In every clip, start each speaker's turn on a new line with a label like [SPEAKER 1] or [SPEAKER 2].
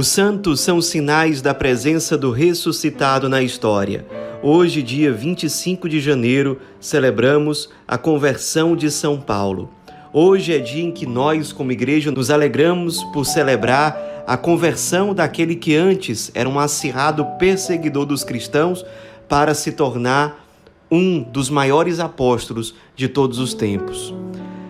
[SPEAKER 1] Os santos são sinais da presença do ressuscitado na história. Hoje, dia 25 de janeiro, celebramos a conversão de São Paulo. Hoje é dia em que nós, como igreja, nos alegramos por celebrar a conversão daquele que antes era um acirrado perseguidor dos cristãos para se tornar um dos maiores apóstolos de todos os tempos.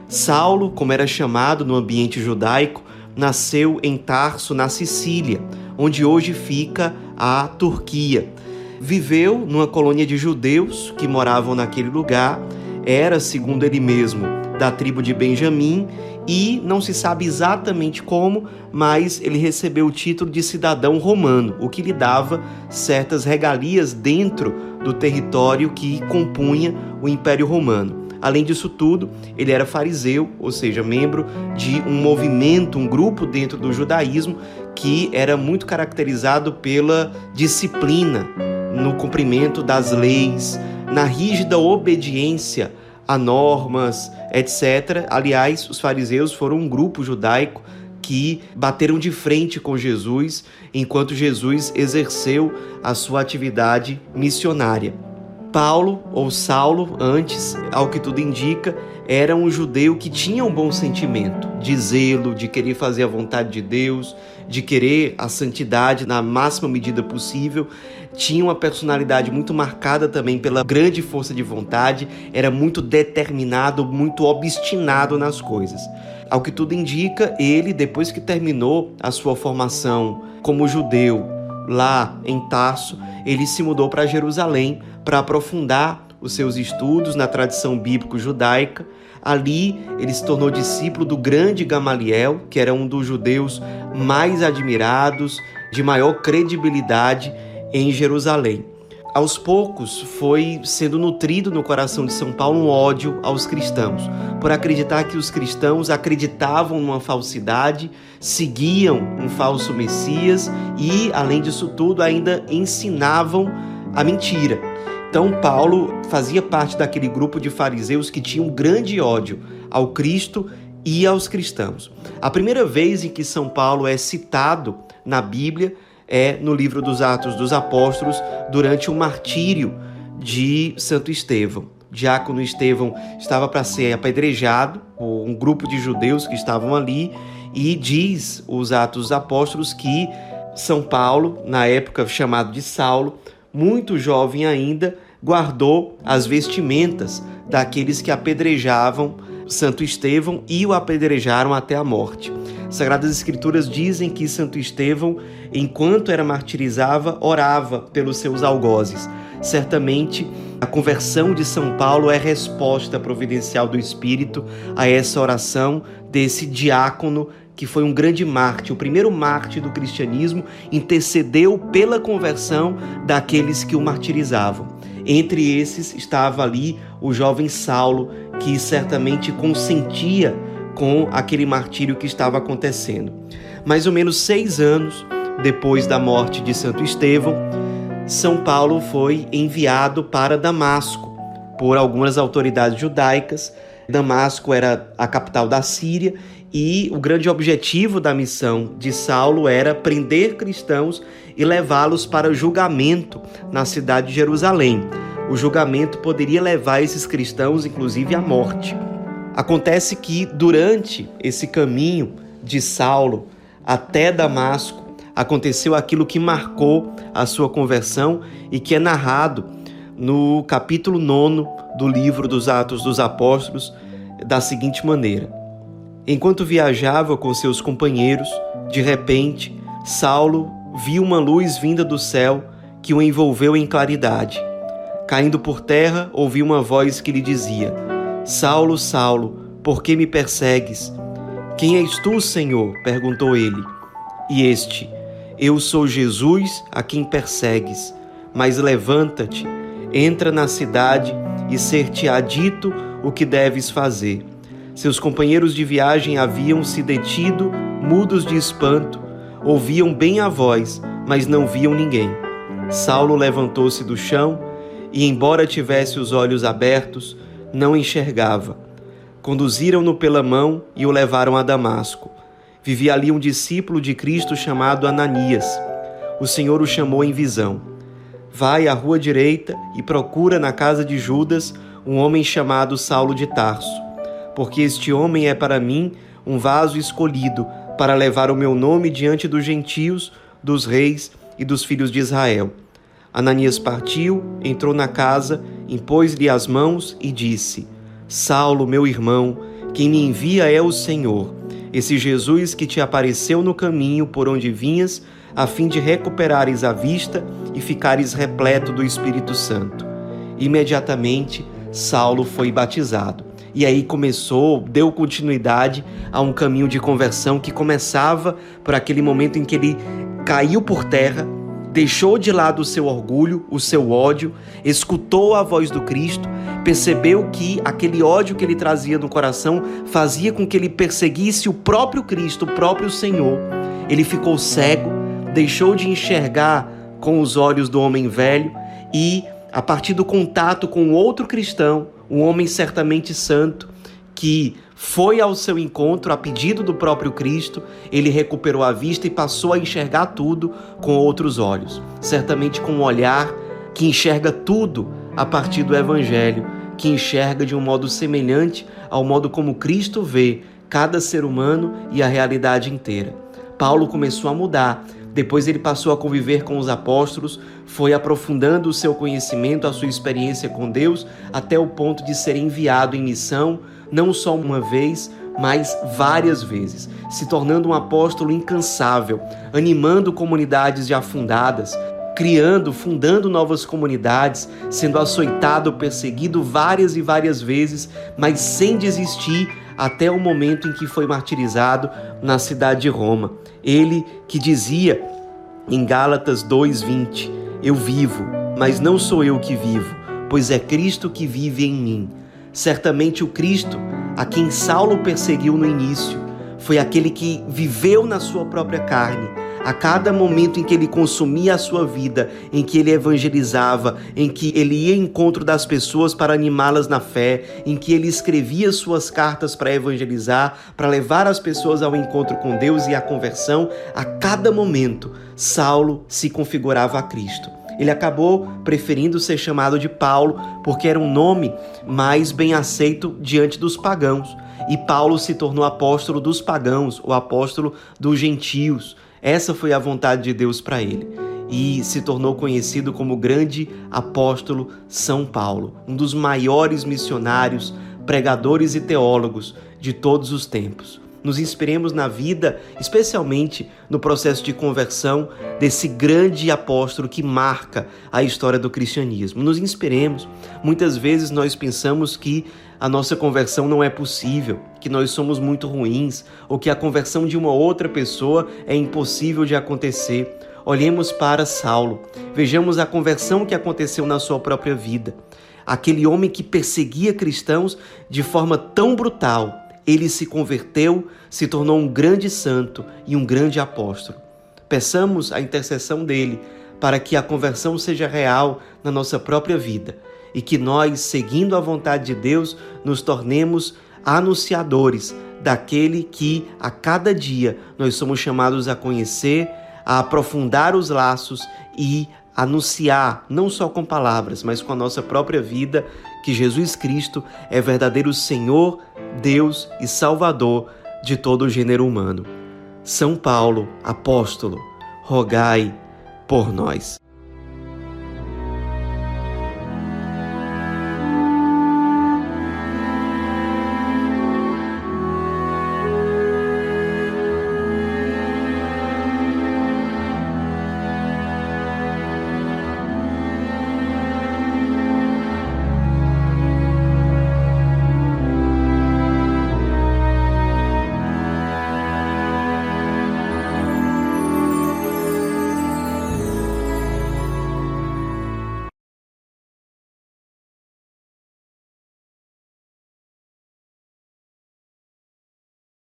[SPEAKER 1] Saulo, como era chamado no ambiente judaico, nasceu em Tarso, na Sicília, onde hoje fica a Turquia. Viveu numa colônia de judeus que moravam naquele lugar, era, segundo ele mesmo, da tribo de Benjamim e não se sabe exatamente como, mas ele recebeu o título de cidadão romano, o que lhe dava certas regalias dentro do território que compunha o Império Romano. Além disso tudo, ele era fariseu, ou seja, membro de um movimento, um grupo dentro do judaísmo que era muito caracterizado pela disciplina no cumprimento das leis, na rígida obediência a normas, etc. Aliás, os fariseus foram um grupo judaico que bateram de frente com Jesus enquanto Jesus exerceu a sua atividade missionária. Paulo, ou Saulo, antes, ao que tudo indica, era um judeu que tinha um bom sentimento de zelo, de querer fazer a vontade de Deus, de querer a santidade na máxima medida possível. Tinha uma personalidade muito marcada também pela grande força de vontade, era muito determinado, muito obstinado nas coisas. Ao que tudo indica, ele, depois que terminou a sua formação como judeu lá em Tarso, ele se mudou para Jerusalém para aprofundar os seus estudos na tradição bíblico-judaica. Ali ele se tornou discípulo do grande Gamaliel, que era um dos judeus mais admirados, de maior credibilidade em Jerusalém. Aos poucos foi sendo nutrido no coração de São Paulo um ódio aos cristãos, por acreditar que os cristãos acreditavam numa falsidade, seguiam um falso Messias e, além disso tudo, ainda ensinavam a mentira. Então, Paulo fazia parte daquele grupo de fariseus que tinham um grande ódio ao Cristo e aos cristãos. A primeira vez em que São Paulo é citado na Bíblia é no livro dos Atos dos Apóstolos, durante o martírio de Santo Estevão. Diácono Estevão estava para ser apedrejado por um grupo de judeus que estavam ali e diz os Atos dos Apóstolos que São Paulo, na época chamado de Saulo, muito jovem ainda, guardou as vestimentas daqueles que apedrejavam Santo Estevão e o apedrejaram até a morte. Sagradas Escrituras dizem que Santo Estevão, enquanto era martirizava, orava pelos seus algozes. Certamente, a conversão de São Paulo é resposta providencial do Espírito a essa oração desse diácono que foi um grande mártir, o primeiro mártir do cristianismo, intercedeu pela conversão daqueles que o martirizavam. Entre esses estava ali o jovem Saulo, que certamente consentia com aquele martírio que estava acontecendo. Mais ou menos seis anos depois da morte de Santo Estevão, São Paulo foi enviado para Damasco por algumas autoridades judaicas. Damasco era a capital da Síria e o grande objetivo da missão de Saulo era prender cristãos e levá-los para julgamento na cidade de Jerusalém. O julgamento poderia levar esses cristãos, inclusive, à morte. Acontece que durante esse caminho de Saulo até Damasco, aconteceu aquilo que marcou a sua conversão e que é narrado no capítulo 9 do livro dos Atos dos Apóstolos da seguinte maneira: Enquanto viajava com seus companheiros, de repente, Saulo viu uma luz vinda do céu que o envolveu em claridade. Caindo por terra, ouviu uma voz que lhe dizia: Saulo, Saulo, por que me persegues? Quem és tu, Senhor? perguntou ele. E este: Eu sou Jesus a quem persegues. Mas levanta-te, entra na cidade e ser-te-á dito o que deves fazer. Seus companheiros de viagem haviam se detido, mudos de espanto, ouviam bem a voz, mas não viam ninguém. Saulo levantou-se do chão e, embora tivesse os olhos abertos, não enxergava. Conduziram-no pela mão e o levaram a Damasco. Vivia ali um discípulo de Cristo chamado Ananias. O Senhor o chamou em visão. Vai à rua direita e procura na casa de Judas um homem chamado Saulo de Tarso, porque este homem é para mim um vaso escolhido para levar o meu nome diante dos gentios, dos reis e dos filhos de Israel. Ananias partiu, entrou na casa, impôs-lhe as mãos e disse: Saulo, meu irmão, quem me envia é o Senhor, esse Jesus que te apareceu no caminho por onde vinhas, a fim de recuperares a vista e ficares repleto do Espírito Santo. Imediatamente, Saulo foi batizado. E aí começou, deu continuidade a um caminho de conversão que começava por aquele momento em que ele caiu por terra, deixou de lado o seu orgulho, o seu ódio, escutou a voz do Cristo, percebeu que aquele ódio que ele trazia no coração fazia com que ele perseguisse o próprio Cristo, o próprio Senhor. Ele ficou cego, deixou de enxergar com os olhos do homem velho e, a partir do contato com outro cristão, um homem certamente santo, que foi ao seu encontro a pedido do próprio Cristo, ele recuperou a vista e passou a enxergar tudo com outros olhos, certamente com um olhar que enxerga tudo a partir do Evangelho, que enxerga de um modo semelhante ao modo como Cristo vê cada ser humano e a realidade inteira. Paulo começou a mudar. Depois ele passou a conviver com os apóstolos, foi aprofundando o seu conhecimento, a sua experiência com Deus, até o ponto de ser enviado em missão não só uma vez, mas várias vezes, se tornando um apóstolo incansável, animando comunidades de afundadas, criando, fundando novas comunidades, sendo açoitado, perseguido várias e várias vezes, mas sem desistir até o momento em que foi martirizado na cidade de Roma. Ele que dizia em Gálatas 2:20: Eu vivo, mas não sou eu que vivo, pois é Cristo que vive em mim. Certamente o Cristo, a quem Saulo perseguiu no início, foi aquele que viveu na sua própria carne. A cada momento em que ele consumia a sua vida, em que ele evangelizava, em que ele ia em encontro das pessoas para animá-las na fé, em que ele escrevia suas cartas para evangelizar, para levar as pessoas ao encontro com Deus e à conversão, a cada momento Saulo se configurava a Cristo. Ele acabou preferindo ser chamado de Paulo porque era um nome mais bem aceito diante dos pagãos. E Paulo se tornou apóstolo dos pagãos, o apóstolo dos gentios. Essa foi a vontade de Deus para ele. E se tornou conhecido como grande apóstolo São Paulo, um dos maiores missionários, pregadores e teólogos de todos os tempos nos inspiremos na vida, especialmente no processo de conversão desse grande apóstolo que marca a história do cristianismo. Nos inspiremos. Muitas vezes nós pensamos que a nossa conversão não é possível, que nós somos muito ruins ou que a conversão de uma outra pessoa é impossível de acontecer. Olhemos para Saulo, vejamos a conversão que aconteceu na sua própria vida. Aquele homem que perseguia cristãos de forma tão brutal ele se converteu, se tornou um grande santo e um grande apóstolo. Peçamos a intercessão dele para que a conversão seja real na nossa própria vida e que nós, seguindo a vontade de Deus, nos tornemos anunciadores daquele que a cada dia nós somos chamados a conhecer, a aprofundar os laços e anunciar, não só com palavras, mas com a nossa própria vida, que Jesus Cristo é verdadeiro Senhor, Deus e Salvador de todo o gênero humano. São Paulo, apóstolo, rogai por nós.